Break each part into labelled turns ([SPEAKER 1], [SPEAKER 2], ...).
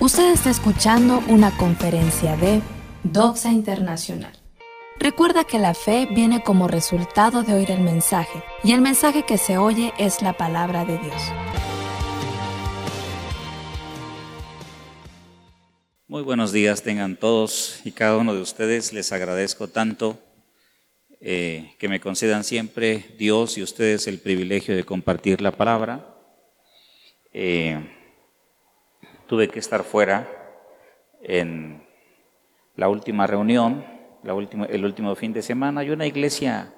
[SPEAKER 1] Usted está escuchando una conferencia de Doxa Internacional. Recuerda que la fe viene como resultado de oír el mensaje, y el mensaje que se oye es la palabra de Dios.
[SPEAKER 2] Muy buenos días tengan todos y cada uno de ustedes. Les agradezco tanto eh, que me concedan siempre Dios y ustedes el privilegio de compartir la palabra. Eh, tuve que estar fuera en la última reunión, el último fin de semana. Hay una iglesia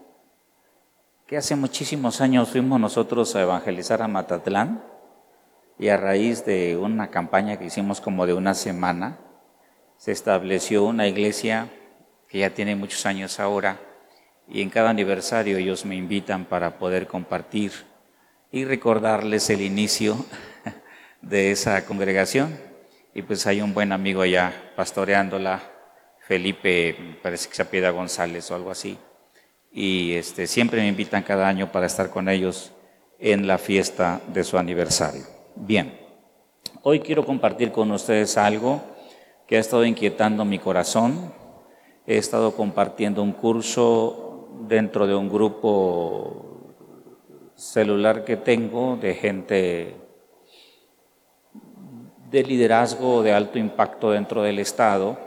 [SPEAKER 2] que hace muchísimos años fuimos nosotros a evangelizar a Matatlán y a raíz de una campaña que hicimos como de una semana, se estableció una iglesia que ya tiene muchos años ahora y en cada aniversario ellos me invitan para poder compartir y recordarles el inicio de esa congregación. Y pues hay un buen amigo allá pastoreándola, Felipe, parece que se apida González o algo así. Y este, siempre me invitan cada año para estar con ellos en la fiesta de su aniversario. Bien, hoy quiero compartir con ustedes algo que ha estado inquietando mi corazón. He estado compartiendo un curso dentro de un grupo celular que tengo de gente de liderazgo de alto impacto dentro del Estado.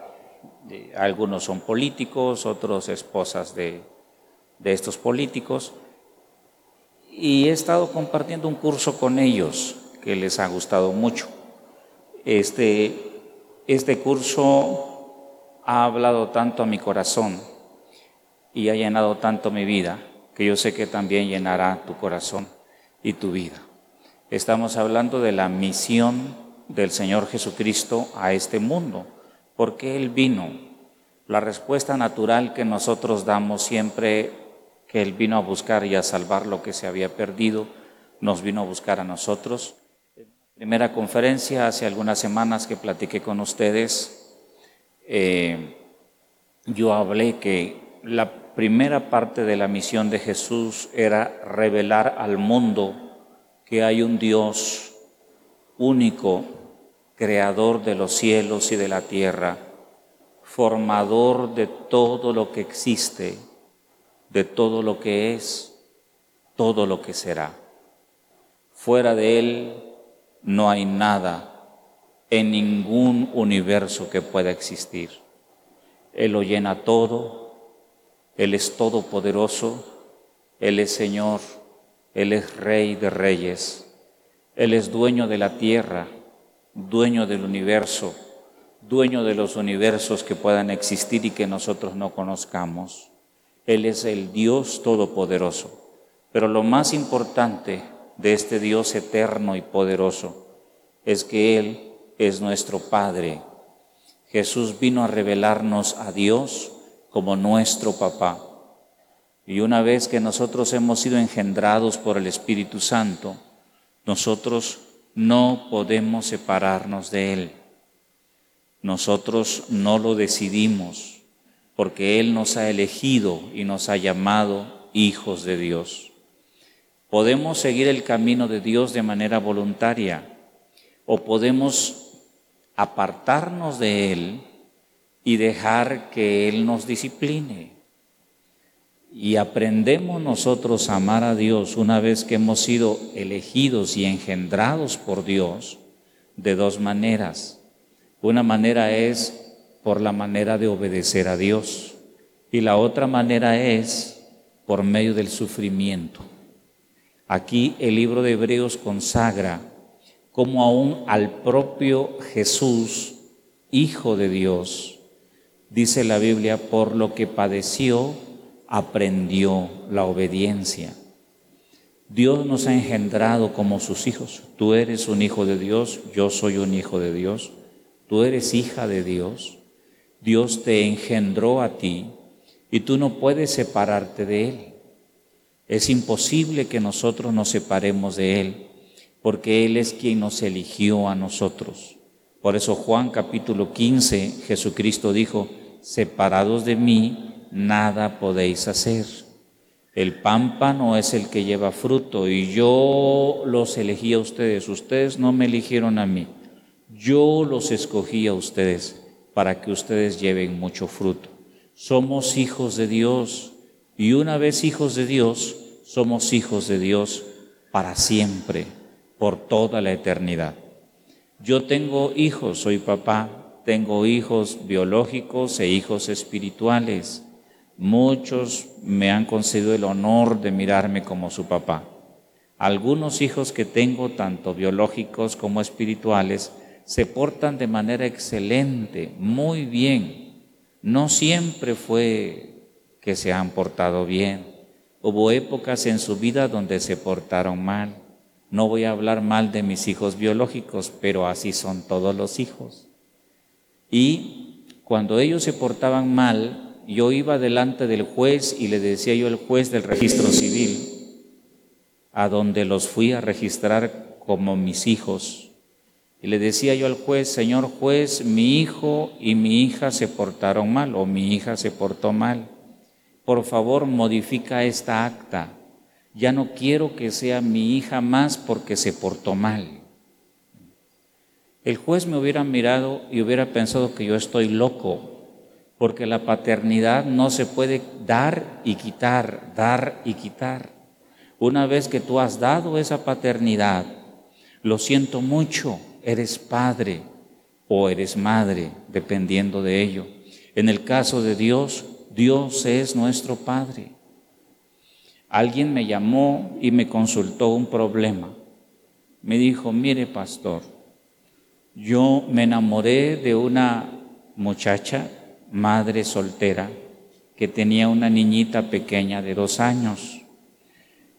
[SPEAKER 2] Algunos son políticos, otros esposas de, estos políticos. Y he estado compartiendo un curso con ellos que les ha gustado mucho. Este, este curso ha hablado tanto a mi corazón y ha llenado tanto mi vida que yo sé que también llenará tu corazón y tu vida. Estamos hablando de la misión del Señor Jesucristo a este mundo. porque Él vino? La respuesta natural que nosotros damos siempre que Él vino a buscar y a salvar lo que se había perdido, nos vino a buscar a nosotros. En la primera conferencia, hace algunas semanas que platiqué con ustedes, eh, yo hablé que la primera parte de la misión de Jesús era revelar al mundo que hay un Dios único, creador de los cielos y de la tierra, formador de todo lo que existe, de todo lo que es, todo lo que será. Fuera de Él no hay nada en ningún universo que pueda existir. Él lo llena todo, Él es todopoderoso, Él es Señor, Él es Rey de Reyes, Él es dueño de la tierra, dueño del universo, dueño de los universos que puedan existir y que nosotros no conozcamos. Él es el Dios todopoderoso. Pero lo más importante de este Dios eterno y poderoso es que Él es nuestro Padre. Jesús vino a revelarnos a Dios como nuestro papá. Y una vez que nosotros hemos sido engendrados por el Espíritu Santo, nosotros no podemos separarnos de Él. Nosotros no lo decidimos porque Él nos ha elegido y nos ha llamado hijos de Dios. Podemos seguir el camino de Dios de manera voluntaria o podemos apartarnos de Él y dejar que Él nos discipline y aprendemos nosotros a amar a Dios una vez que hemos sido elegidos y engendrados por Dios de dos maneras. Una manera es por la manera de obedecer a Dios y la otra manera es por medio del sufrimiento. Aquí el libro de Hebreos consagra como aún al propio Jesús, Hijo de Dios, dice la Biblia, por lo que padeció, aprendió la obediencia. Dios nos ha engendrado como sus hijos. Tú eres un hijo de Dios, yo soy un hijo de Dios, tú eres hija de Dios. Dios te engendró a ti y tú no puedes separarte de Él. Es imposible que nosotros nos separemos de Él, porque Él es quien nos eligió a nosotros. Por eso Juan capítulo 15, Jesucristo dijo, separados de mí, nada podéis hacer. El pámpano es el que lleva fruto y yo los elegí a ustedes. Ustedes no me eligieron a mí. Yo los escogí a ustedes para que ustedes lleven mucho fruto. Somos hijos de Dios y una vez hijos de Dios, somos hijos de Dios para siempre, por toda la eternidad. Yo tengo hijos, soy papá, tengo hijos biológicos e hijos espirituales. Muchos me han concedido el honor de mirarme como su papá. Algunos hijos que tengo, tanto biológicos como espirituales, se portan de manera excelente, muy bien. No siempre fue que se han portado bien. Hubo épocas en su vida donde se portaron mal. No voy a hablar mal de mis hijos biológicos, pero así son todos los hijos. Y cuando ellos se portaban mal, yo iba delante del juez y le decía yo al juez del registro civil, a donde los fui a registrar como mis hijos. Y le decía yo al juez, señor juez, mi hijo y mi hija se portaron mal o mi hija se portó mal. Por favor, modifica esta acta ya no quiero que sea mi hija más porque se portó mal. El juez me hubiera mirado y hubiera pensado que yo estoy loco, porque la paternidad no se puede dar y quitar, dar y quitar. Una vez que tú has dado esa paternidad, lo siento mucho, eres padre o eres madre, dependiendo de ello. En el caso de Dios, Dios es nuestro Padre. Alguien me llamó y me consultó un problema. Me dijo, mire pastor, yo me enamoré de una muchacha, madre soltera, que tenía una niñita pequeña de dos años.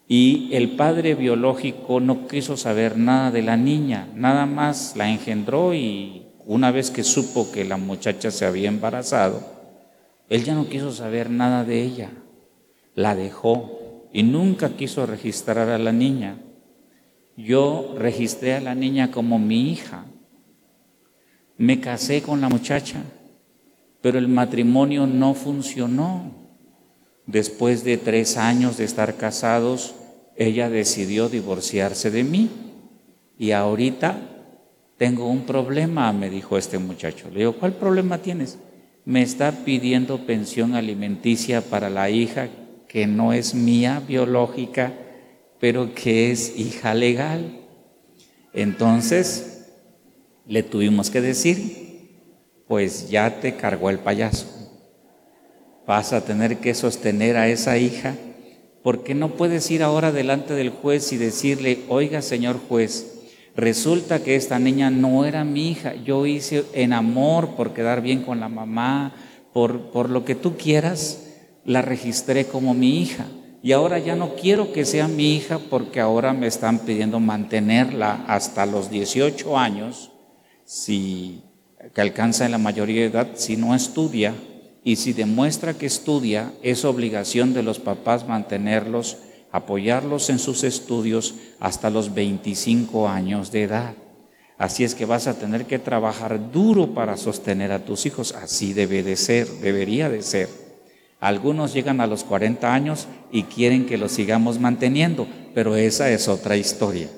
[SPEAKER 2] Y el padre biológico no quiso saber nada de la niña, nada más la engendró y una vez que supo que la muchacha se había embarazado, él ya no quiso saber nada de ella, la dejó y nunca quiso registrar a la niña. Yo registré a la niña como mi hija. Me casé con la muchacha, pero el matrimonio no funcionó. Después de tres años de estar casados, ella decidió divorciarse de mí. Y ahorita tengo un problema, me dijo este muchacho. Le digo, ¿cuál problema tienes? Me está pidiendo pensión alimenticia para la hija que no es mía biológica, pero que es hija legal. Entonces, le tuvimos que decir, pues ya te cargó el payaso. Vas a tener que sostener a esa hija, porque no puedes ir ahora delante del juez y decirle, oiga señor juez, resulta que esta niña no era mi hija, yo hice en amor por quedar bien con la mamá, por, por lo que tú quieras, la registré como mi hija y ahora ya no quiero que sea mi hija porque ahora me están pidiendo mantenerla hasta los 18 años, si que alcanza la mayoría de edad, si no estudia y si demuestra que estudia, es obligación de los papás mantenerlos, apoyarlos en sus estudios hasta los 25 años de edad. Así es que vas a tener que trabajar duro para sostener a tus hijos. Así debe de ser, debería de ser. Algunos llegan a los 40 años y quieren que los sigamos manteniendo, pero esa es otra historia.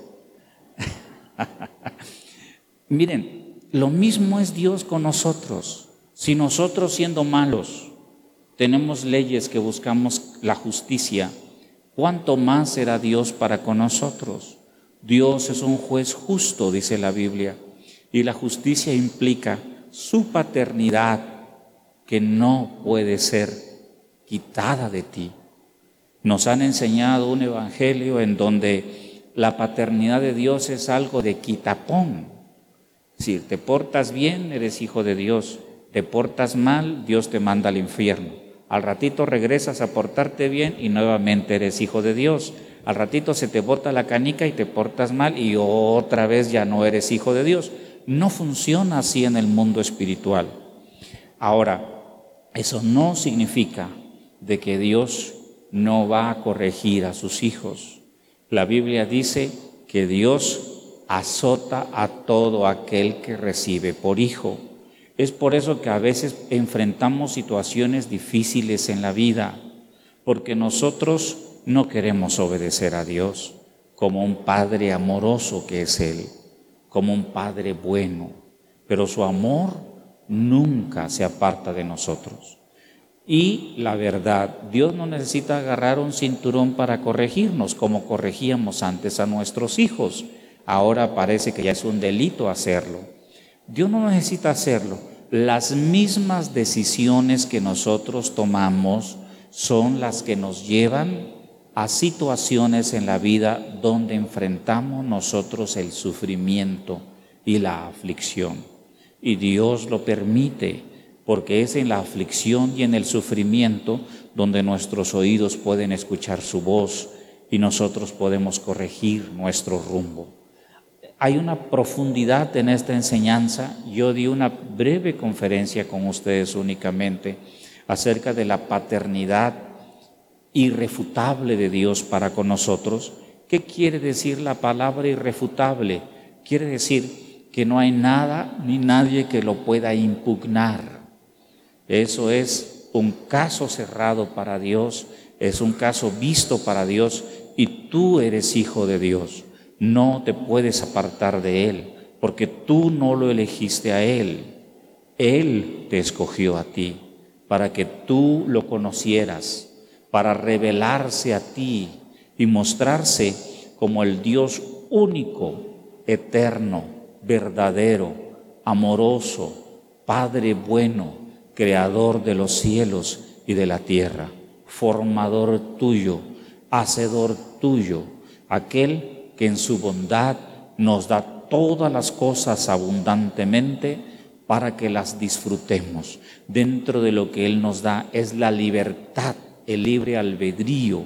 [SPEAKER 2] Miren, lo mismo es Dios con nosotros. Si nosotros siendo malos tenemos leyes que buscamos la justicia, ¿cuánto más será Dios para con nosotros? Dios es un juez justo, dice la Biblia, y la justicia implica su paternidad que no puede ser quitada de ti. Nos han enseñado un evangelio en donde la paternidad de Dios es algo de quitapón. Si te portas bien, eres hijo de Dios. Te portas mal, Dios te manda al infierno. Al ratito regresas a portarte bien y nuevamente eres hijo de Dios. Al ratito se te bota la canica y te portas mal y otra vez ya no eres hijo de Dios. No funciona así en el mundo espiritual. Ahora, eso no significa de que Dios no va a corregir a sus hijos. La Biblia dice que Dios azota a todo aquel que recibe por hijo. Es por eso que a veces enfrentamos situaciones difíciles en la vida, porque nosotros no queremos obedecer a Dios como un Padre amoroso que es Él, como un Padre bueno. pero su amor nunca se aparta de nosotros. Y la verdad, Dios no necesita agarrar un cinturón para corregirnos como corregíamos antes a nuestros hijos. Ahora parece que ya es un delito hacerlo. Dios no necesita hacerlo. Las mismas decisiones que nosotros tomamos son las que nos llevan a situaciones en la vida donde enfrentamos nosotros el sufrimiento y la aflicción. Y Dios lo permite porque es en la aflicción y en el sufrimiento donde nuestros oídos pueden escuchar su voz y nosotros podemos corregir nuestro rumbo. Hay una profundidad en esta enseñanza. Yo di una breve conferencia con ustedes únicamente acerca de la paternidad irrefutable de Dios para con nosotros. ¿Qué quiere decir la palabra irrefutable? Quiere decir que no hay nada ni nadie que lo pueda impugnar eso es un caso cerrado para Dios, es un caso visto para Dios y tú eres hijo de Dios. No te puedes apartar de Él porque tú no lo elegiste a Él. Él te escogió a ti para que tú lo conocieras, para revelarse a ti y mostrarse como el Dios único, eterno, verdadero, amoroso, Padre bueno, creador de los cielos y de la tierra, formador tuyo, hacedor tuyo, aquel que en su bondad nos da todas las cosas abundantemente para que las disfrutemos. Dentro de lo que Él nos da es la libertad, el libre albedrío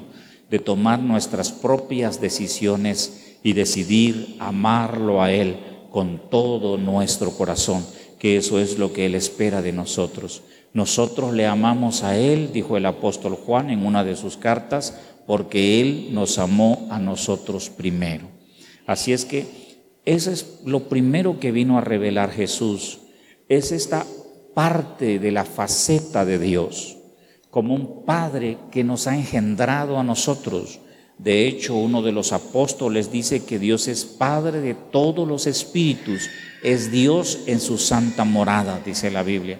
[SPEAKER 2] de tomar nuestras propias decisiones y decidir amarlo a Él con todo nuestro corazón que eso es lo que Él espera de nosotros. Nosotros le amamos a Él, dijo el apóstol Juan en una de sus cartas, porque Él nos amó a nosotros primero. Así es que eso es lo primero que vino a revelar Jesús, es esta parte de la faceta de Dios, como un Padre que nos ha engendrado a nosotros. De hecho, uno de los apóstoles dice que Dios es Padre de todos los espíritus es Dios en su santa morada, dice la Biblia.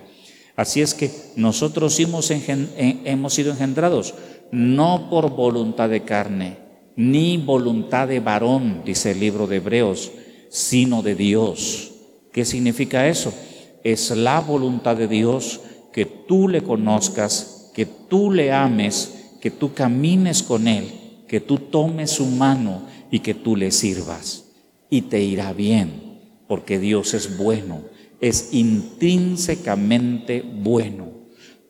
[SPEAKER 2] Así es que nosotros hemos, hemos sido engendrados no por voluntad de carne, ni voluntad de varón, dice el libro de Hebreos, sino de Dios. ¿Qué significa eso? Es la voluntad de Dios que tú le conozcas, que tú le ames, que tú camines con Él, que tú tomes su mano y que tú le sirvas. Y te irá bien porque Dios es bueno, es intrínsecamente bueno.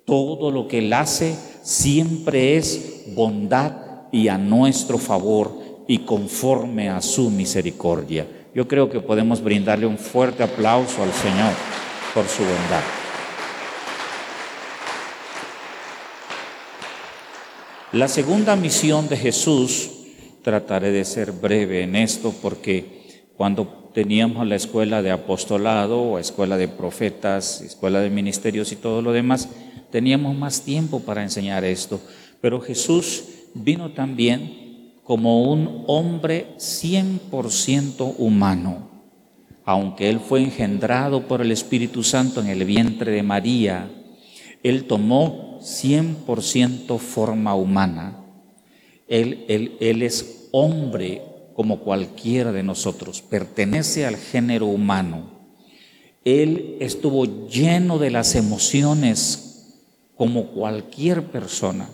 [SPEAKER 2] Todo lo que Él hace siempre es bondad y a nuestro favor y conforme a su misericordia. Yo creo que podemos brindarle un fuerte aplauso al Señor por su bondad. La segunda misión de Jesús, trataré de ser breve en esto porque cuando teníamos la escuela de apostolado o escuela de profetas, escuela de ministerios y todo lo demás, teníamos más tiempo para enseñar esto. Pero Jesús vino también como un hombre 100% humano. Aunque Él fue engendrado por el Espíritu Santo en el vientre de María, Él tomó 100% forma humana. Él, él, él es hombre como cualquiera de nosotros, pertenece al género humano. Él estuvo lleno de las emociones como cualquier persona.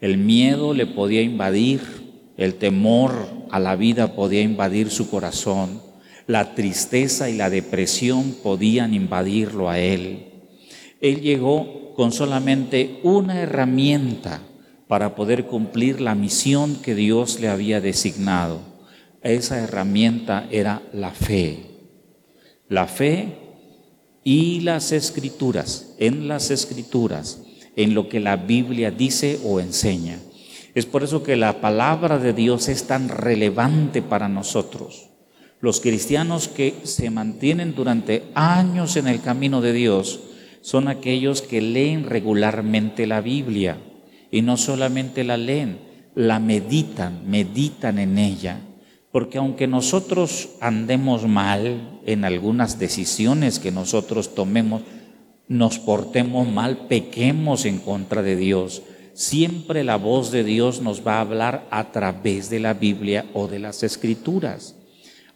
[SPEAKER 2] El miedo le podía invadir, el temor a la vida podía invadir su corazón, la tristeza y la depresión podían invadirlo a él. Él llegó con solamente una herramienta para poder cumplir la misión que Dios le había designado. Esa herramienta era la fe. La fe y las escrituras, en las escrituras, en lo que la Biblia dice o enseña. Es por eso que la palabra de Dios es tan relevante para nosotros. Los cristianos que se mantienen durante años en el camino de Dios son aquellos que leen regularmente la Biblia y no solamente la leen, la meditan, meditan en ella. Porque aunque nosotros andemos mal en algunas decisiones que nosotros tomemos, nos portemos mal, pequemos en contra de Dios, siempre la voz de Dios nos va a hablar a través de la Biblia o de las Escrituras.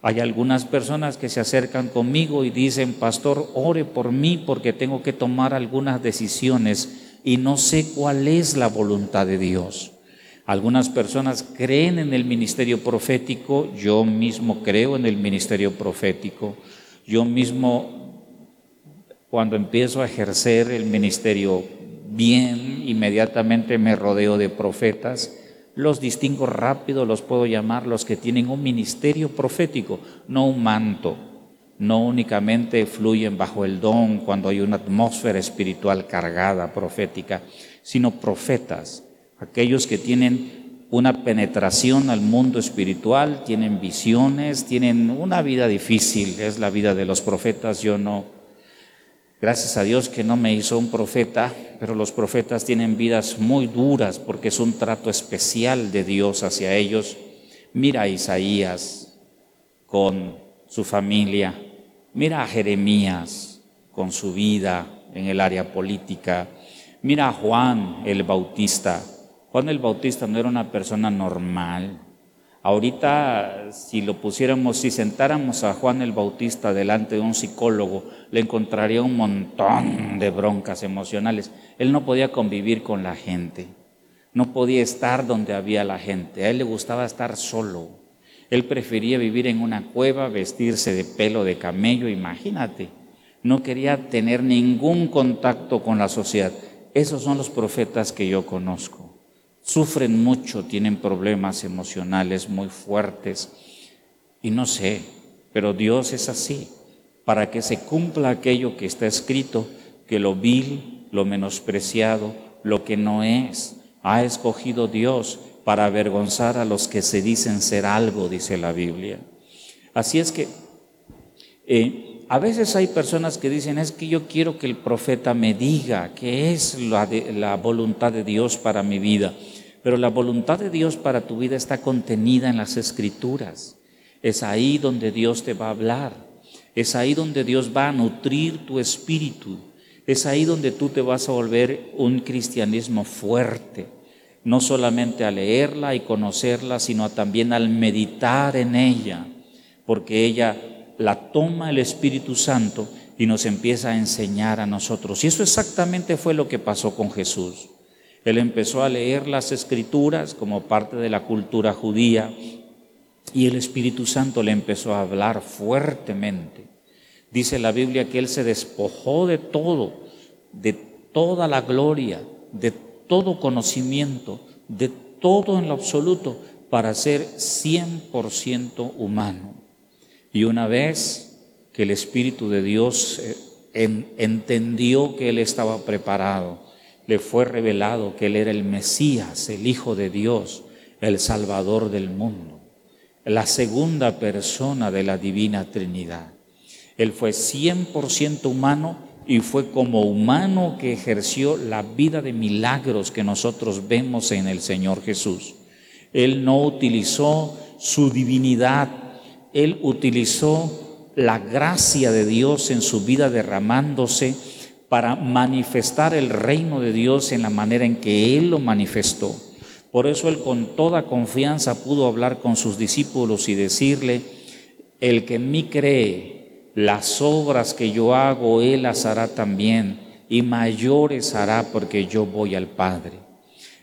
[SPEAKER 2] Hay algunas personas que se acercan conmigo y dicen, pastor, ore por mí porque tengo que tomar algunas decisiones y no sé cuál es la voluntad de Dios. Algunas personas creen en el ministerio profético, yo mismo creo en el ministerio profético, yo mismo cuando empiezo a ejercer el ministerio bien, inmediatamente me rodeo de profetas, los distingo rápido, los puedo llamar los que tienen un ministerio profético, no un manto, no únicamente fluyen bajo el don cuando hay una atmósfera espiritual cargada, profética, sino profetas aquellos que tienen una penetración al mundo espiritual, tienen visiones, tienen una vida difícil, es la vida de los profetas, yo no. Gracias a Dios que no me hizo un profeta, pero los profetas tienen vidas muy duras porque es un trato especial de Dios hacia ellos. Mira a Isaías con su familia, mira a Jeremías con su vida en el área política, mira a Juan el Bautista Juan el Bautista no era una persona normal. Ahorita, si lo pusiéramos, si sentáramos a Juan el Bautista delante de un psicólogo, le encontraría un montón de broncas emocionales. Él no podía convivir con la gente, no podía estar donde había la gente. A él le gustaba estar solo. Él prefería vivir en una cueva, vestirse de pelo de camello, imagínate. No quería tener ningún contacto con la sociedad. Esos son los profetas que yo conozco sufren mucho, tienen problemas emocionales muy fuertes. Y no sé, pero Dios es así, para que se cumpla aquello que está escrito, que lo vil, lo menospreciado, lo que no es, ha escogido Dios para avergonzar a los que se dicen ser algo, dice la Biblia. Así es que eh, a veces hay personas que dicen, es que yo quiero que el profeta me diga qué es la, la voluntad de Dios para mi vida. Pero la voluntad de Dios para tu vida está contenida en las escrituras. Es ahí donde Dios te va a hablar. Es ahí donde Dios va a nutrir tu espíritu. Es ahí donde tú te vas a volver un cristianismo fuerte. No solamente a leerla y conocerla, sino también al meditar en ella. Porque ella la toma el Espíritu Santo y nos empieza a enseñar a nosotros. Y eso exactamente fue lo que pasó con Jesús. Él empezó a leer las escrituras como parte de la cultura judía y el Espíritu Santo le empezó a hablar fuertemente. Dice la Biblia que Él se despojó de todo, de toda la gloria, de todo conocimiento, de todo en lo absoluto, para ser 100% humano. Y una vez que el Espíritu de Dios eh, entendió que Él estaba preparado, le fue revelado que Él era el Mesías, el Hijo de Dios, el Salvador del mundo, la segunda persona de la Divina Trinidad. Él fue 100% humano y fue como humano que ejerció la vida de milagros que nosotros vemos en el Señor Jesús. Él no utilizó su divinidad, Él utilizó la gracia de Dios en su vida derramándose para manifestar el reino de Dios en la manera en que Él lo manifestó. Por eso Él con toda confianza pudo hablar con sus discípulos y decirle, el que en mí cree, las obras que yo hago, Él las hará también, y mayores hará porque yo voy al Padre.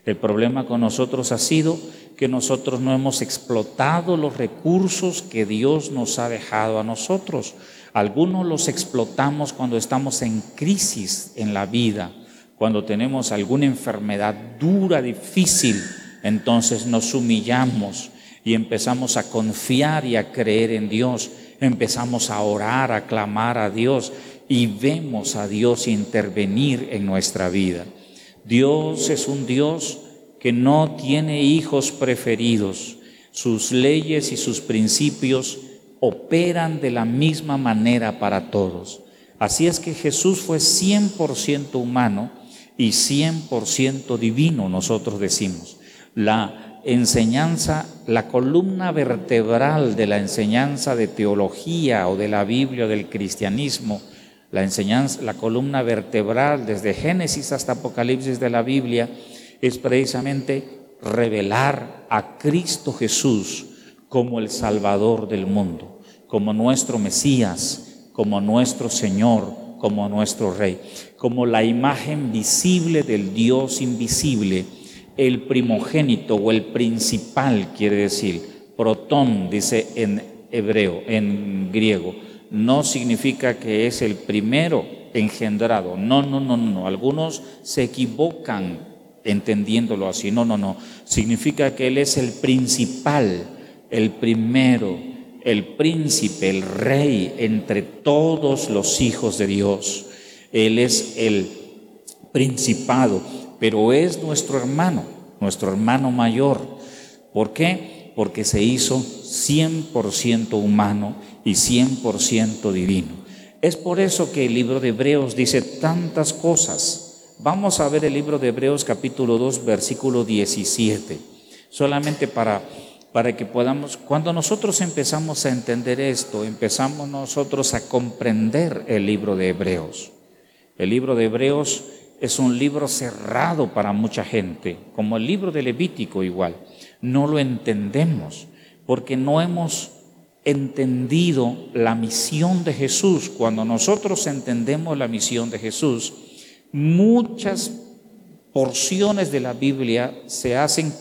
[SPEAKER 2] El problema con nosotros ha sido que nosotros no hemos explotado los recursos que Dios nos ha dejado a nosotros. Algunos los explotamos cuando estamos en crisis en la vida, cuando tenemos alguna enfermedad dura, difícil, entonces nos humillamos y empezamos a confiar y a creer en Dios, empezamos a orar, a clamar a Dios y vemos a Dios intervenir en nuestra vida. Dios es un Dios que no tiene hijos preferidos. Sus leyes y sus principios operan de la misma manera para todos. Así es que Jesús fue 100% humano y 100% divino, nosotros decimos. La, enseñanza, la columna vertebral de la enseñanza de teología o de la Biblia o del cristianismo, la enseñanza, la columna vertebral desde Génesis hasta Apocalipsis de la Biblia es precisamente revelar a Cristo Jesús como el Salvador del mundo, como nuestro Mesías, como nuestro Señor, como nuestro Rey, como la imagen visible del Dios invisible el primogénito o el principal, quiere decir, protón, dice en hebreo, en griego, no significa que es el primero engendrado. No, no, no, no. Algunos se equivocan entendiéndolo así. No, no, no. Significa que Él es el principal, el primero, el príncipe, el rey entre todos los hijos de Dios. Él es el principado pero es nuestro hermano, nuestro hermano mayor. ¿Por qué? Porque se hizo 100% humano y 100% divino. Es por eso que el libro de Hebreos dice tantas cosas. Vamos a ver el libro de Hebreos capítulo 2, versículo 17. Solamente para, para que podamos, cuando nosotros empezamos a entender esto, empezamos nosotros a comprender el libro de Hebreos. El libro de Hebreos es un libro cerrado para mucha gente, como el libro de Levítico igual. No lo entendemos porque no hemos entendido la misión de Jesús. Cuando nosotros entendemos la misión de Jesús, muchas porciones de la Biblia se hacen,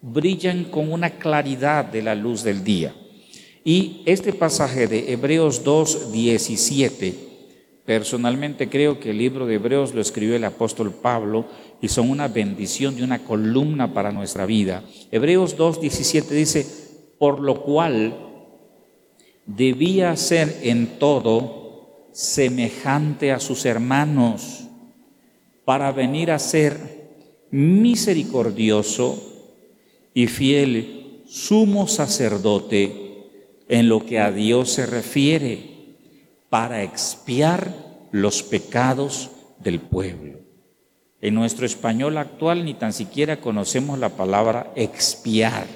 [SPEAKER 2] brillan con una claridad de la luz del día. Y este pasaje de Hebreos 2, 17 Personalmente creo que el libro de Hebreos lo escribió el apóstol Pablo y son una bendición de una columna para nuestra vida. Hebreos 2.17 dice, por lo cual debía ser en todo semejante a sus hermanos para venir a ser misericordioso y fiel sumo sacerdote en lo que a Dios se refiere para expiar los pecados del pueblo. En nuestro español actual ni tan siquiera conocemos la palabra expiar.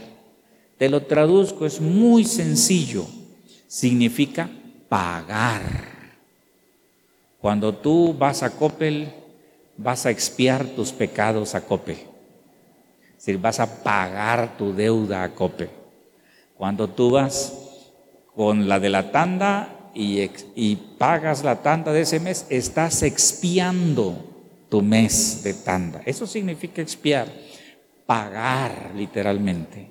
[SPEAKER 2] Te lo traduzco, es muy sencillo. Significa pagar. Cuando tú vas a Coppel, vas a expiar tus pecados a Coppel. Es decir, vas a pagar tu deuda a Coppel. Cuando tú vas con la de la tanda, y, pagas la tanda de ese mes, estás expiando tu mes de tanda. Eso significa expiar, pagar literalmente.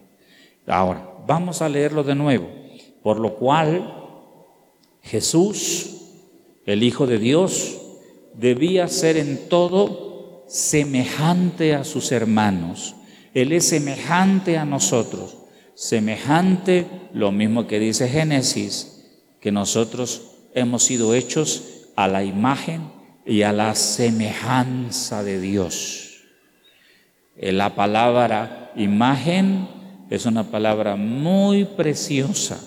[SPEAKER 2] Ahora, vamos a leerlo de nuevo. Por lo cual, Jesús, el Hijo de Dios, debía ser en todo semejante a sus hermanos. Él es semejante a nosotros. Semejante, lo mismo que dice Génesis, que nosotros hemos sido hechos a la imagen y a la semejanza de Dios. Eh, la palabra imagen es una palabra muy preciosa.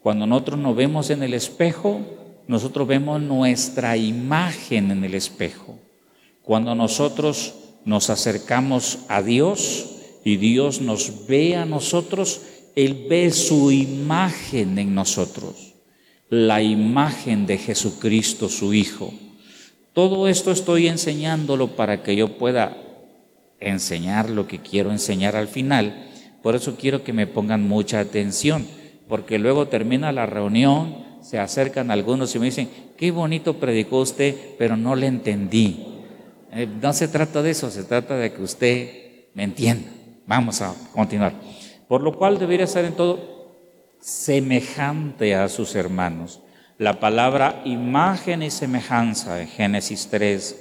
[SPEAKER 2] Cuando nosotros nos vemos en el espejo, nosotros vemos nuestra imagen en el espejo. Cuando nosotros nos acercamos a Dios y Dios nos ve a nosotros, Él ve su imagen en nosotros la imagen de Jesucristo, su Hijo. Todo esto estoy enseñándolo para que yo pueda enseñar lo que quiero enseñar al final. Por eso quiero que me pongan mucha atención, porque luego termina la reunión, se acercan algunos y me dicen, qué bonito predicó usted, pero no le entendí. Eh, no se trata de eso, se trata de que usted me entienda. Vamos a continuar. Por lo cual debería ser en todo semejante a sus hermanos. La palabra imagen y semejanza en Génesis 3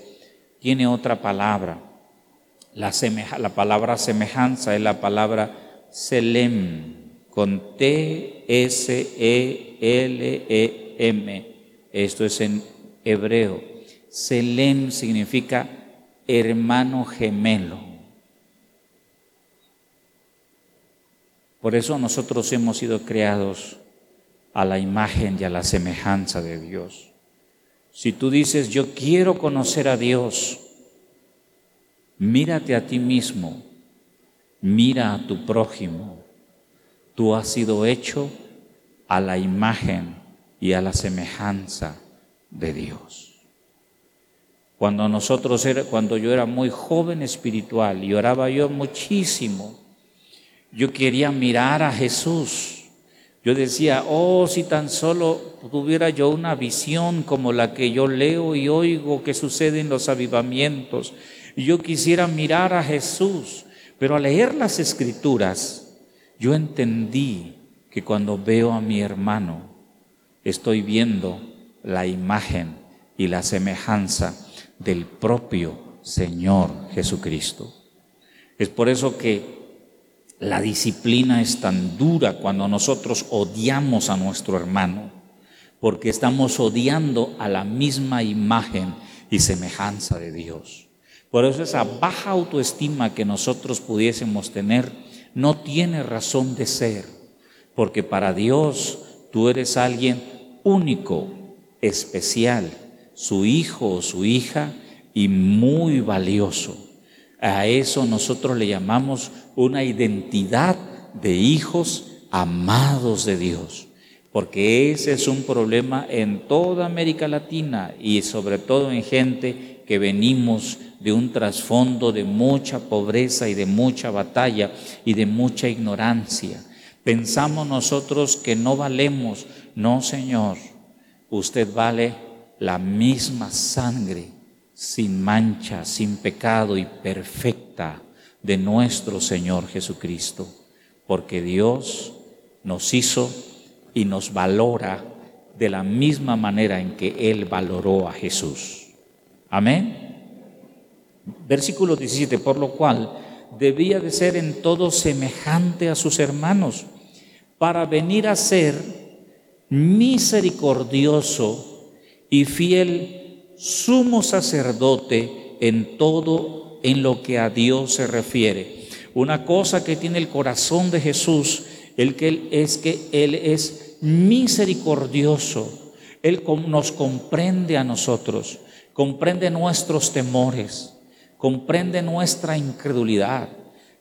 [SPEAKER 2] tiene otra palabra. La, la palabra semejanza es la palabra selem, con T-S-E-L-E-M. Esto es en hebreo. Selem significa hermano gemelo. Por eso nosotros hemos sido creados a la imagen y a la semejanza de Dios. Si tú dices, yo quiero conocer a Dios, mírate a ti mismo mira a tu prójimo. Tú has sido hecho a la imagen y a la semejanza de Dios. Cuando nosotros cuando yo era muy joven espiritual y oraba yo muchísimo, yo quería mirar a Jesús. Yo decía, oh, si tan solo tuviera yo una visión como la que yo leo y oigo que sucede en los avivamientos, yo quisiera mirar a Jesús, pero al leer las escrituras, yo entendí que cuando veo a mi hermano, estoy viendo la imagen y la semejanza del propio Señor Jesucristo. Es por eso que la disciplina es tan dura cuando nosotros odiamos a nuestro hermano, porque estamos odiando a la misma imagen y semejanza de Dios. Por eso esa baja autoestima que nosotros pudiésemos tener no tiene razón de ser, porque para Dios tú eres alguien único, especial, su hijo o su hija y muy valioso. A eso nosotros le llamamos una identidad de hijos amados de Dios, porque ese es un problema en toda América Latina y sobre todo en gente que venimos de un trasfondo de mucha pobreza y de mucha batalla y de mucha ignorancia. Pensamos nosotros que no valemos. No, Señor, usted vale la misma sangre sin mancha, sin pecado y perfecta de nuestro Señor Jesucristo, porque Dios nos hizo y nos valora de la misma manera en que Él valoró a Jesús. Amén. Versículo 17, por lo cual debía de ser en todo semejante a sus hermanos, para venir a ser misericordioso y fiel sumo sacerdote en todo en lo que a Dios se refiere. Una cosa que tiene el corazón de Jesús el que es que Él es misericordioso. Él nos comprende a nosotros, comprende nuestros temores, comprende nuestra incredulidad,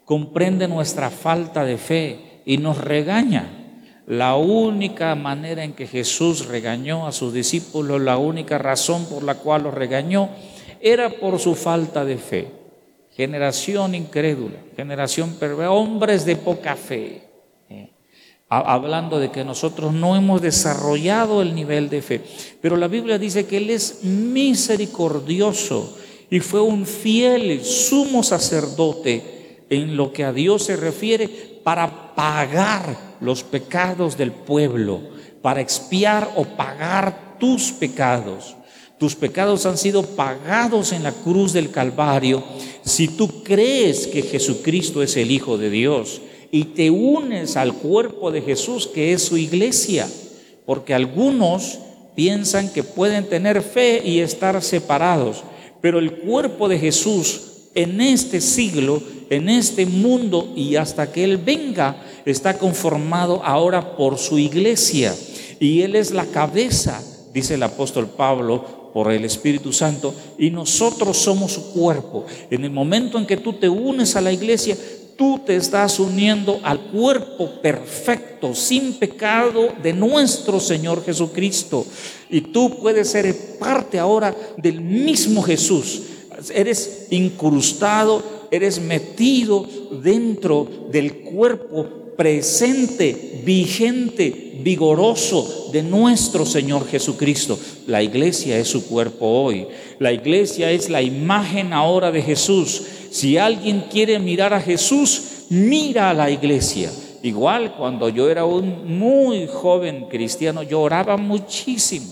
[SPEAKER 2] comprende nuestra falta de fe y nos regaña la única manera en que Jesús regañó a sus discípulos, la única razón por la cual los regañó, era por su falta de fe. Generación incrédula, generación perversa, hombres de poca fe. Eh, hablando de que nosotros no hemos desarrollado el nivel de fe. Pero la Biblia dice que Él es misericordioso y fue un fiel sumo sacerdote en lo que a Dios se refiere para pagar los pecados del pueblo, para expiar o pagar tus pecados. Tus pecados han sido pagados en la cruz del Calvario si tú crees que Jesucristo es el Hijo de Dios y te unes al cuerpo de Jesús que es su iglesia. Porque algunos piensan que pueden tener fe y estar separados, pero el cuerpo de Jesús en este siglo, en este mundo y hasta que Él venga, está conformado ahora por su iglesia. Y Él es la cabeza, dice el apóstol Pablo, por el Espíritu Santo, y nosotros somos su cuerpo. En el momento en que tú te unes a la iglesia, tú te estás uniendo al cuerpo perfecto, sin pecado de nuestro Señor Jesucristo. Y tú puedes ser parte ahora del mismo Jesús eres incrustado, eres metido dentro del cuerpo presente, vigente, vigoroso de nuestro Señor Jesucristo. La iglesia es su cuerpo hoy. La iglesia es la imagen ahora de Jesús. Si alguien quiere mirar a Jesús, mira a la iglesia. Igual cuando yo era un muy joven cristiano, yo oraba muchísimo.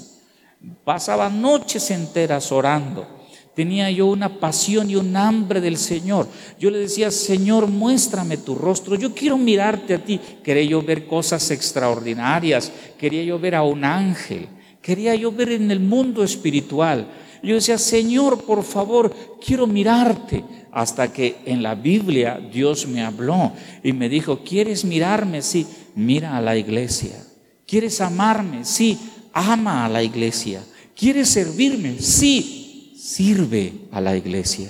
[SPEAKER 2] Pasaba noches enteras orando Tenía yo una pasión y un hambre del Señor. Yo le decía, Señor, muéstrame tu rostro. Yo quiero mirarte a ti. Quería yo ver cosas extraordinarias. Quería yo ver a un ángel. Quería yo ver en el mundo espiritual. Yo decía, Señor, por favor, quiero mirarte. Hasta que en la Biblia Dios me habló y me dijo, ¿quieres mirarme? Sí, mira a la iglesia. ¿Quieres amarme? Sí, ama a la iglesia. ¿Quieres servirme? Sí, sirve a la iglesia.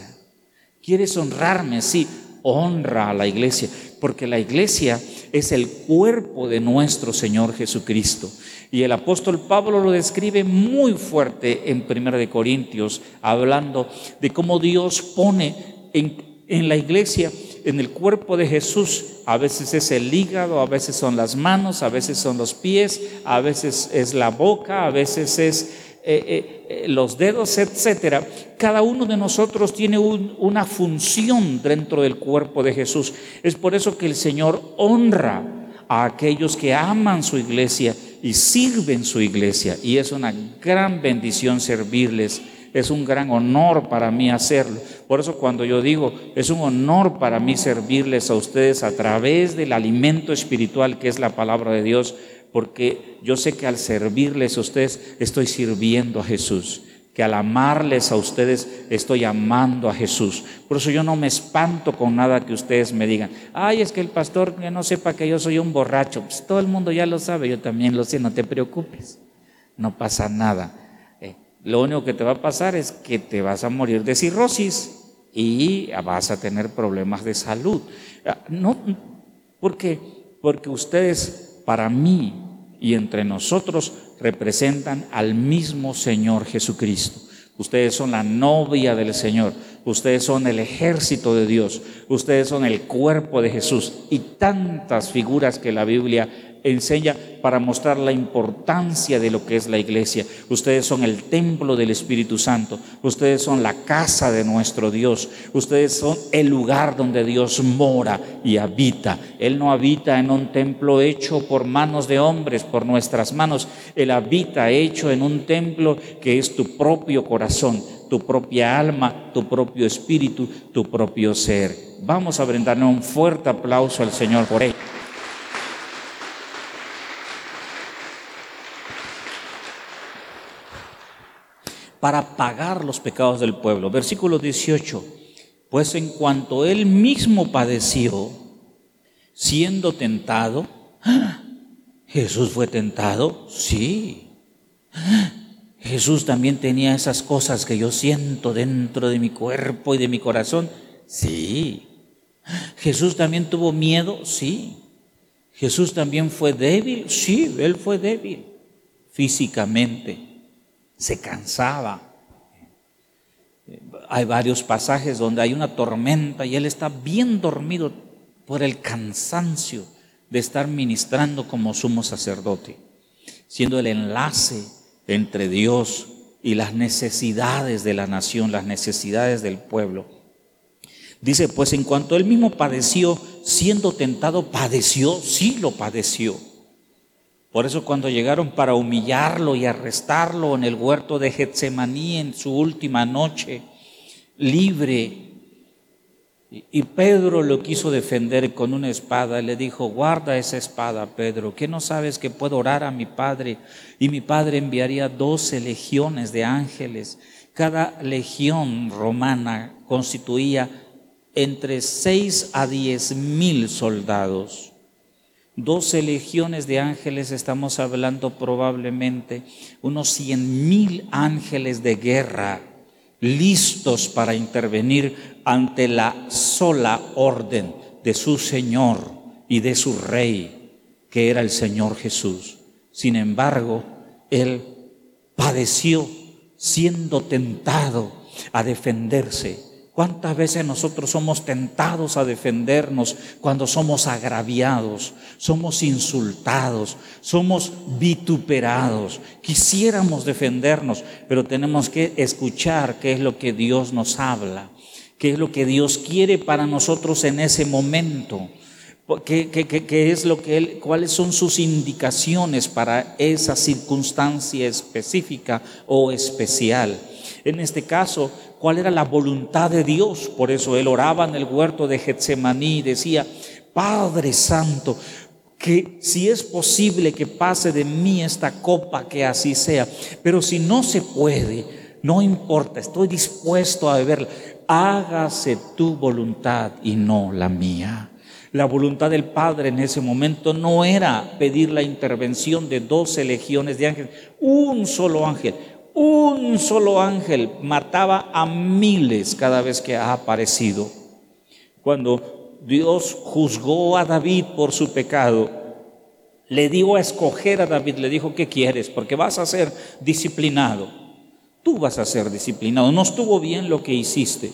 [SPEAKER 2] ¿Quieres honrarme? Sí, honra a la iglesia, porque la iglesia es el cuerpo de nuestro Señor Jesucristo. Y el apóstol Pablo lo describe muy fuerte en 1 Corintios, hablando de cómo Dios pone en, en la iglesia, en el cuerpo de Jesús, a veces es el hígado, a veces son las manos, a veces son los pies, a veces es la boca, a veces es eh, eh, eh, los dedos, etcétera. Cada uno de nosotros tiene una función dentro del cuerpo de Jesús. Es por eso que el Señor honra a aquellos que aman su iglesia y sirven su iglesia. Y es una gran bendición servirles. Es un gran honor para mí hacerlo. Por eso cuando yo digo, es un honor para mí servirles a ustedes a través del alimento espiritual que es la palabra de Dios, porque yo sé que al servirles a ustedes estoy sirviendo a Jesús, que al amarles a ustedes estoy amando a Jesús. Por eso yo no me espanto con nada que ustedes me digan, ay, es que el pastor que no sepa que yo soy un borracho, pues todo el mundo ya lo sabe, yo también lo sé, no te preocupes, no pasa nada. Eh, lo único que te va a pasar es que te vas a morir de cirrosis y vas a tener problemas de salud. Ah, no, porque, porque ustedes para mí y entre nosotros representan al mismo Señor Jesucristo. Ustedes son la novia del Señor, ustedes son el ejército de Dios, ustedes son el cuerpo de Jesús. Y tantas figuras que la Biblia enseña para mostrar la importancia de lo que es la iglesia. Ustedes son el templo del Espíritu Santo, ustedes son la casa de nuestro Dios, ustedes son el lugar donde Dios mora y habita. Él no habita en un templo hecho por manos de hombres, por nuestras manos, Él habita hecho en un templo que es tu propio corazón, tu propia alma, tu propio espíritu, tu propio ser. Vamos a brindarle un fuerte aplauso al Señor por ello. Para pagar los pecados del pueblo. Versículo 18. Pues en cuanto él mismo padeció, siendo tentado. Jesús fue tentado, sí. Jesús también tenía esas cosas que yo siento dentro de mi cuerpo y de mi corazón, sí. Jesús también tuvo miedo, sí. Jesús también fue débil, sí, él fue débil físicamente se cansaba. Hay varios pasajes donde hay una tormenta y él está bien dormido por el cansancio de estar ministrando como sumo sacerdote, siendo el enlace entre Dios y las necesidades de la nación, las necesidades del pueblo. Dice, pues en cuanto él mismo padeció, siendo tentado, padeció, sí lo padeció por eso cuando llegaron para humillarlo y arrestarlo en el huerto de Getsemaní en su última noche, libre, y Pedro lo quiso defender con una espada, le dijo, guarda esa espada, Pedro, que no sabes que puedo orar a mi Padre y mi Padre enviaría doce legiones de ángeles. Cada legión romana constituía entre seis a diez mil soldados. 12 legiones de ángeles, estamos hablando probablemente unos cien mil ángeles de guerra listos para intervenir ante la sola orden de su Señor y de su Rey, que era el Señor Jesús. Sin embargo, Él padeció siendo tentado a defenderse ¿Cuántas veces nosotros somos tentados a defendernos cuando somos agraviados, somos insultados, somos vituperados? Quisiéramos defendernos, pero tenemos que escuchar qué es lo que Dios nos habla, qué es lo que Dios quiere para nosotros en ese momento. ¿Qué, qué, es lo que él, ¿Cuáles son sus indicaciones para esa circunstancia específica o especial? En este caso, cuál era la voluntad de Dios. Por eso él oraba en el huerto de Getsemaní y decía, Padre Santo, que si es posible que pase de mí esta copa, que así sea. Pero si no se puede, no importa, estoy dispuesto a beberla. Hágase tu voluntad y no la mía. La voluntad del Padre en ese momento no era pedir la intervención de doce legiones de ángeles, un solo ángel, un solo ángel mataba a miles cada vez que ha aparecido. cuando Dios juzgó a David por su pecado, le dio a escoger a David, le dijo, ¿qué quieres? Porque vas a ser disciplinado. Tú vas a ser disciplinado. No estuvo bien lo que hiciste.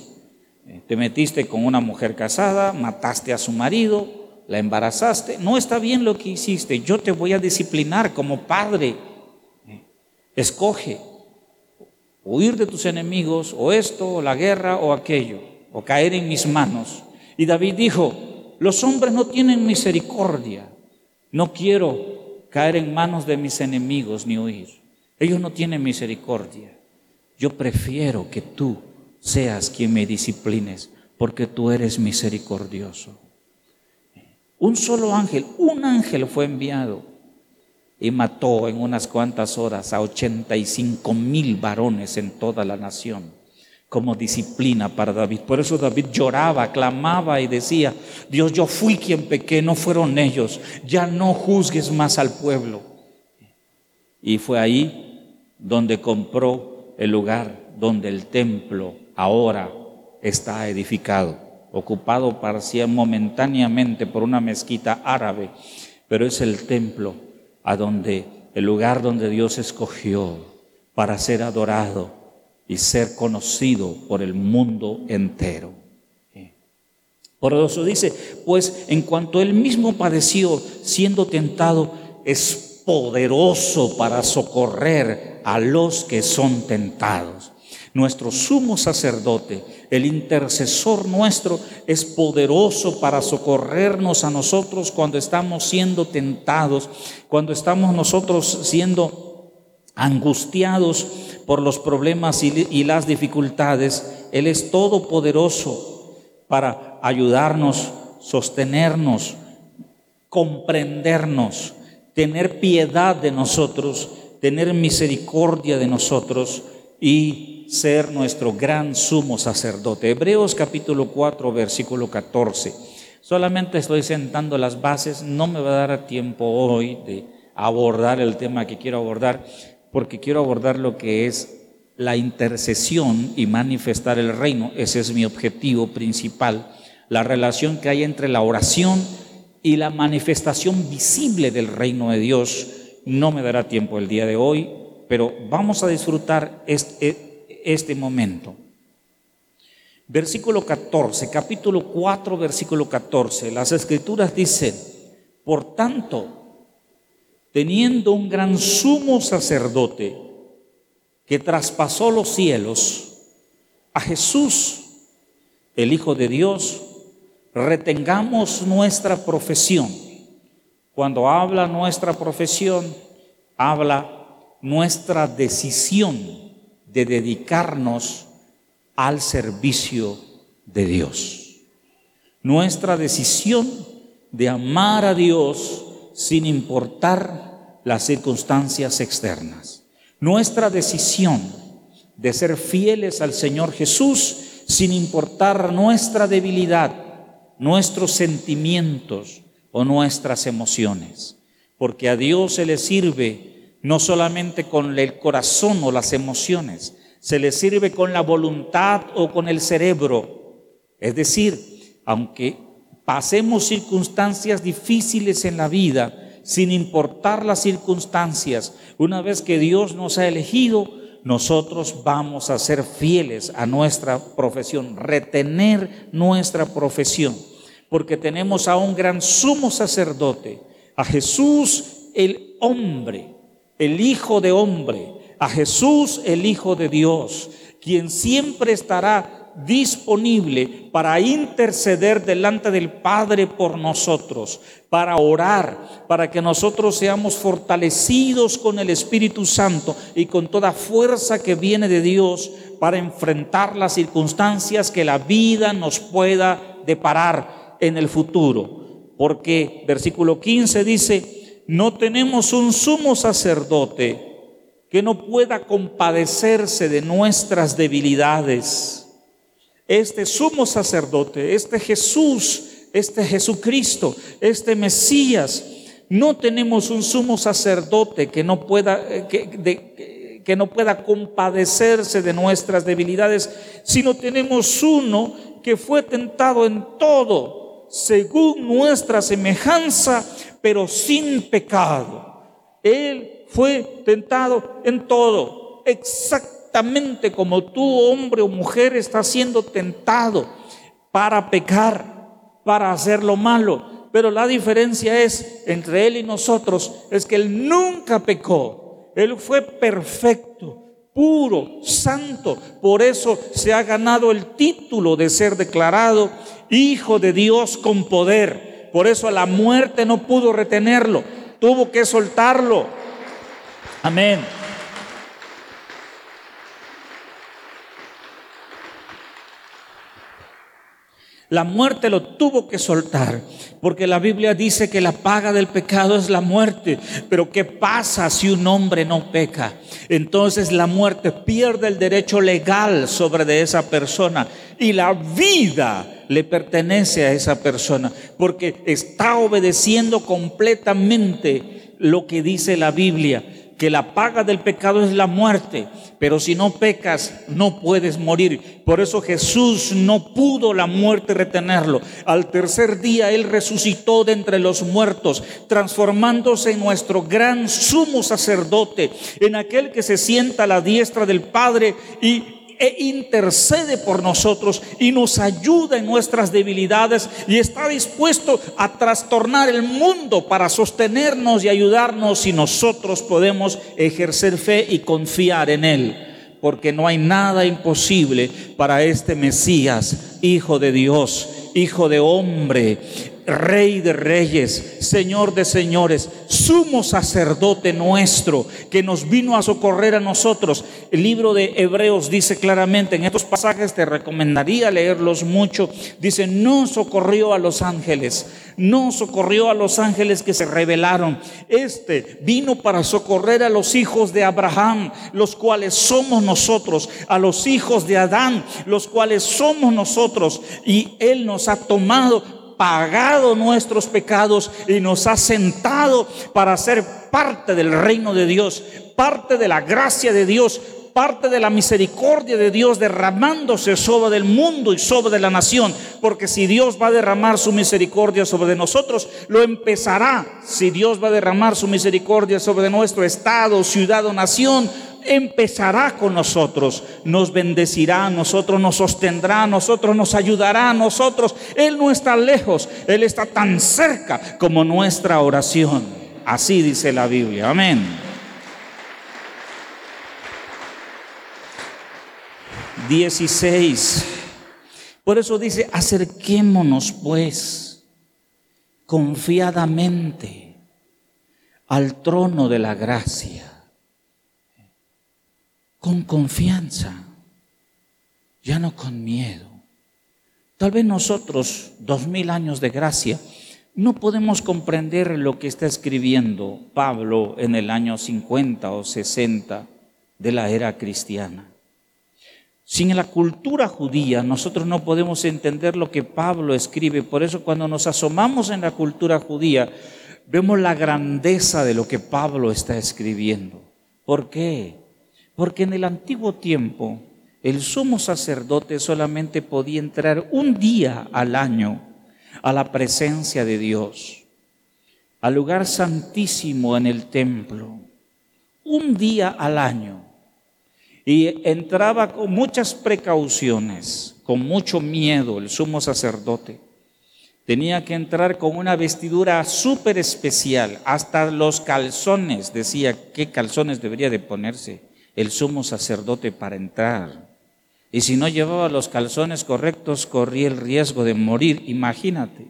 [SPEAKER 2] Eh, te metiste con una mujer casada, mataste a su marido, la embarazaste. No está bien lo que hiciste. Yo te voy a disciplinar como padre. Eh, escoge huir de tus enemigos, o esto, o la guerra, o aquello, o caer en mis manos. Y David dijo, los hombres no tienen misericordia. No quiero caer en manos de mis enemigos ni huir. Ellos no tienen misericordia. Yo prefiero que tú seas quien me disciplines, porque tú eres misericordioso. Un solo ángel, un ángel fue enviado y mató en unas cuantas horas a 85 mil varones en toda la nación como disciplina para David. Por eso David lloraba, clamaba y decía, Dios, yo fui quien pequé, no fueron ellos, ya no juzgues más al pueblo. Y fue ahí donde compró el lugar donde el templo ahora está edificado, ocupado parcial momentáneamente por una mezquita árabe, pero es el templo a donde el lugar donde Dios escogió para ser adorado y ser conocido por el mundo entero. Por eso dice, pues en cuanto él mismo padeció siendo tentado, es poderoso para socorrer a los que son tentados. Nuestro sumo sacerdote, el intercesor nuestro, es poderoso para socorrernos a nosotros cuando estamos siendo tentados, cuando estamos nosotros siendo angustiados por los problemas y, las dificultades, Él es todopoderoso para ayudarnos, sostenernos, comprendernos, tener piedad de nosotros, tener misericordia de nosotros y ser nuestro gran sumo sacerdote. Hebreos capítulo 4, versículo 14. Solamente estoy sentando las bases, no me va a dar tiempo hoy de abordar el tema que quiero abordar, porque quiero abordar lo que es la intercesión y manifestar el reino. Ese es mi objetivo principal. La relación que hay entre la oración y la manifestación visible del reino de Dios. No me dará tiempo el día de hoy, pero vamos a disfrutar este, este momento. Versículo 14, capítulo 4, versículo 14. Las escrituras dicen, por tanto, teniendo un gran sumo sacerdote que traspasó los cielos, a Jesús, el Hijo de Dios, retengamos nuestra profesión. Cuando habla nuestra profesión, habla nuestra decisión de dedicarnos al servicio de Dios. Nuestra decisión de amar a Dios sin importar las circunstancias externas. Nuestra decisión de ser fieles al Señor Jesús sin importar nuestra debilidad, nuestros sentimientos o nuestras emociones. Porque a Dios se le sirve no solamente con el corazón o las emociones, se le sirve con la voluntad o con el cerebro. Es decir, aunque pasemos circunstancias difíciles en la vida, sin importar las circunstancias, una vez que Dios nos ha elegido, nosotros vamos a ser fieles a nuestra profesión, retener nuestra profesión, porque tenemos a un gran sumo sacerdote, a Jesús el hombre, el Hijo de hombre, a Jesús el Hijo de Dios, quien siempre estará disponible para interceder delante del Padre por nosotros, para orar, para que nosotros seamos fortalecidos con el Espíritu Santo y con toda fuerza que viene de Dios para enfrentar las circunstancias que la vida nos pueda deparar en el futuro. Porque versículo 15 dice, no tenemos un sumo sacerdote que no pueda compadecerse de nuestras debilidades. Este sumo sacerdote, este Jesús, este Jesucristo, este Mesías, no tenemos un sumo sacerdote que no pueda, que, que no pueda compadecerse de nuestras debilidades, sino tenemos uno que fue tentado en todo, según nuestra semejanza, pero sin pecado. Él fue tentado en todo, exactamente como tú, hombre o mujer, estás siendo tentado para pecar, para hacer lo malo. Pero la diferencia es entre Él y nosotros, es que Él nunca pecó. Él fue perfecto, puro, santo. Por eso se ha ganado el título de ser declarado Hijo de Dios con poder. Por eso la muerte no pudo retenerlo, tuvo que soltarlo. Amén. La muerte lo tuvo que soltar, porque la Biblia dice que la paga del pecado es la muerte. Pero ¿qué pasa si un hombre no peca? Entonces la muerte pierde el derecho legal sobre de esa persona y la vida le pertenece a esa persona, porque está obedeciendo completamente lo que dice la Biblia que la paga del pecado es la muerte, pero si no pecas no puedes morir. Por eso Jesús no pudo la muerte retenerlo. Al tercer día Él resucitó de entre los muertos, transformándose en nuestro gran sumo sacerdote, en aquel que se sienta a la diestra del Padre y e intercede por nosotros y nos ayuda en nuestras debilidades y está dispuesto a trastornar el mundo para sostenernos y ayudarnos si nosotros podemos ejercer fe y confiar en Él. Porque no hay nada imposible para este Mesías, Hijo de Dios, Hijo de hombre, Rey de reyes, Señor de señores, sumo sacerdote nuestro, que nos vino a socorrer a nosotros. El libro de Hebreos dice claramente, en estos pasajes te recomendaría leerlos mucho, dice, no socorrió a los ángeles, no socorrió a los ángeles que se rebelaron. Este vino para socorrer a los hijos de Abraham, los cuales somos nosotros, a los hijos de Adán, los cuales somos nosotros, y Él nos ha tomado pagado nuestros pecados y nos ha sentado para ser parte del reino de Dios, parte de la gracia de Dios, parte de la misericordia de Dios derramándose sobre el mundo y sobre la nación. Porque si Dios va a derramar su misericordia sobre nosotros, lo empezará. Si Dios va a derramar su misericordia sobre nuestro estado, ciudad o nación, empezará con nosotros, nos bendecirá, nosotros nos sostendrá, nosotros nos ayudará, a nosotros. Él no está lejos, Él está tan cerca como nuestra oración. Así dice la Biblia. Amén. 16. Por eso dice, acerquémonos pues confiadamente al trono de la gracia con confianza, ya no con miedo. Tal vez nosotros, dos mil años de gracia, no podemos comprender lo que está escribiendo Pablo en el año 50 o 60 de la era cristiana. Sin la cultura judía nosotros no podemos entender lo que Pablo escribe. Por eso cuando nos asomamos en la cultura judía vemos la grandeza de lo que Pablo está escribiendo. ¿Por qué? Porque en el antiguo tiempo el sumo sacerdote solamente podía entrar un día al año a la presencia de Dios, al lugar santísimo en el templo, un día al año. Y entraba con muchas precauciones, con mucho miedo el sumo sacerdote. Tenía que entrar con una vestidura súper especial, hasta los calzones, decía qué calzones debería de ponerse el sumo sacerdote para entrar. Y si no llevaba los calzones correctos, corría el riesgo de morir. Imagínate.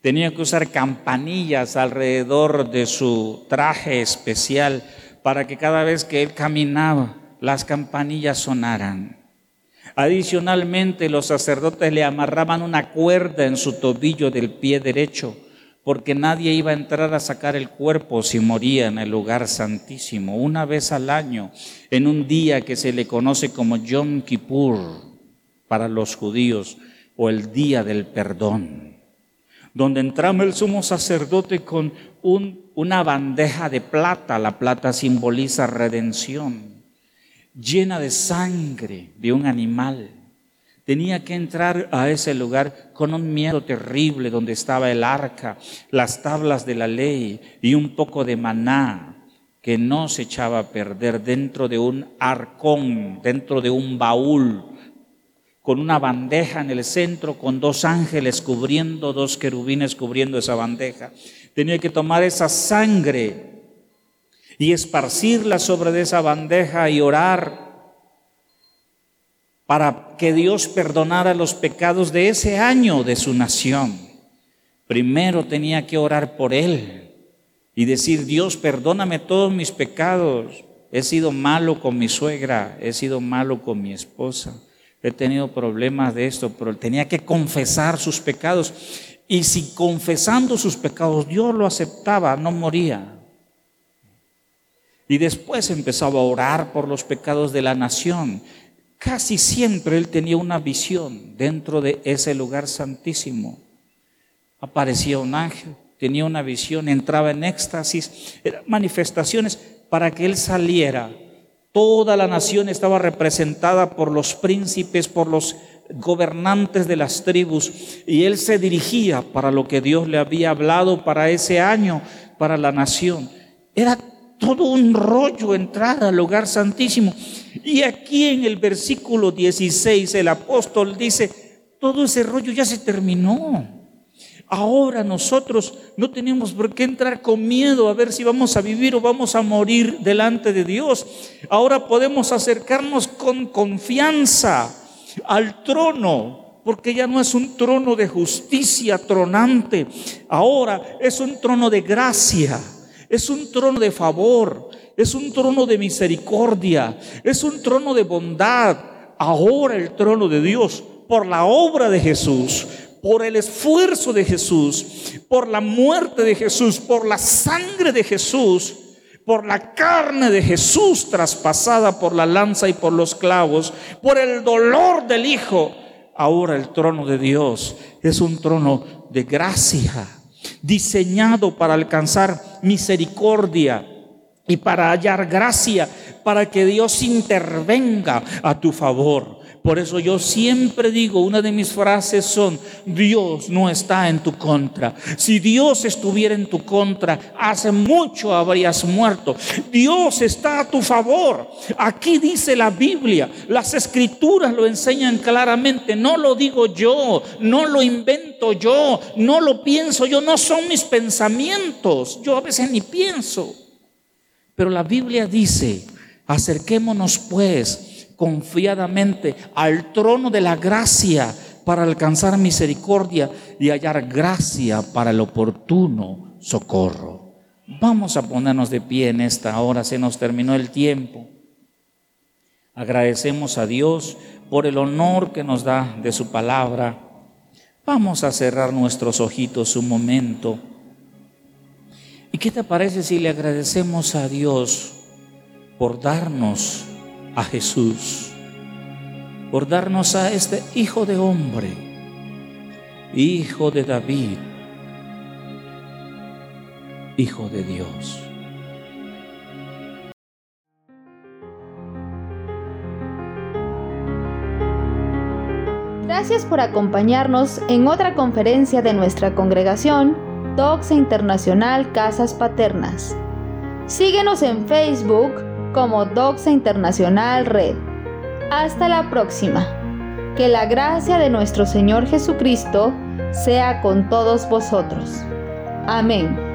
[SPEAKER 2] Tenía que usar campanillas alrededor de su traje especial para que cada vez que él caminaba, las campanillas sonaran. Adicionalmente, los sacerdotes le amarraban una cuerda en su tobillo del pie derecho porque nadie iba a entrar a sacar el cuerpo si moría en el lugar santísimo, una vez al año, en un día que se le conoce como Yom Kippur para los judíos, o el día del perdón, donde entraba el sumo sacerdote con una bandeja de plata, la plata simboliza redención, llena de sangre de un animal. Tenía que entrar a ese lugar con un miedo terrible donde estaba el arca, las tablas de la ley y un poco de maná que no se echaba a perder dentro de un arcón, dentro de un baúl, con una bandeja en el centro, con dos ángeles cubriendo, dos querubines cubriendo esa bandeja. Tenía que tomar esa sangre y esparcirla sobre esa bandeja y orar para que Dios perdonara los pecados de ese año de su nación. Primero tenía que orar por él y decir, Dios, perdóname todos mis pecados. He sido malo con mi suegra, he sido malo con mi esposa, he tenido problemas de esto, pero tenía que confesar sus pecados. Y si confesando sus pecados Dios lo aceptaba, no moría. Y después empezaba a orar por los pecados de la nación casi siempre él tenía una visión dentro de ese lugar santísimo. Aparecía un ángel, tenía una visión, entraba en éxtasis, eran manifestaciones para que él saliera. Toda la nación estaba representada por los príncipes, por los gobernantes de las tribus, y él se dirigía para lo que Dios le había hablado para ese año, para la nación. Era todo un rollo entrar al lugar santísimo. Y aquí en el versículo 16 el apóstol dice, todo ese rollo ya se terminó. Ahora nosotros no tenemos por qué entrar con miedo a ver si vamos a vivir o vamos a morir delante de Dios. Ahora podemos acercarnos con confianza al trono, porque ya no es un trono de justicia tronante, ahora es un trono de gracia es un trono de favor, es un trono de misericordia, es un trono de bondad. Ahora el trono de Dios, por la obra de Jesús, por el esfuerzo de Jesús, por la muerte de Jesús, por la sangre de Jesús, por la carne de Jesús traspasada por la lanza y por los clavos, por el dolor del Hijo. Ahora el trono de Dios es un trono de gracia diseñado para alcanzar misericordia y para hallar gracia, para que Dios intervenga a tu favor. Por eso yo siempre digo, una de mis frases son, Dios no está en tu contra. Si Dios estuviera en tu contra, hace mucho habrías muerto. Dios está a tu favor. Aquí dice la Biblia, las escrituras lo enseñan claramente, no lo digo yo, no lo invento yo, no lo pienso yo, no son mis pensamientos. Yo a veces ni pienso. Pero la Biblia dice, acerquémonos pues confiadamente al trono de la gracia para alcanzar misericordia y hallar gracia para el oportuno socorro. Vamos a ponernos de pie en esta hora, se nos terminó el tiempo. Agradecemos a Dios por el honor que nos da de su palabra. Vamos a cerrar nuestros ojitos un momento. ¿Y qué te parece si le agradecemos a Dios por darnos a Jesús, por darnos a este Hijo de hombre, Hijo de David, Hijo de Dios.
[SPEAKER 1] Gracias por acompañarnos en otra conferencia de nuestra congregación, Doxa Internacional Casas Paternas. Síguenos en Facebook como Doxa Internacional Red. Hasta la próxima. Que la gracia de nuestro Señor Jesucristo sea con todos vosotros. Amén.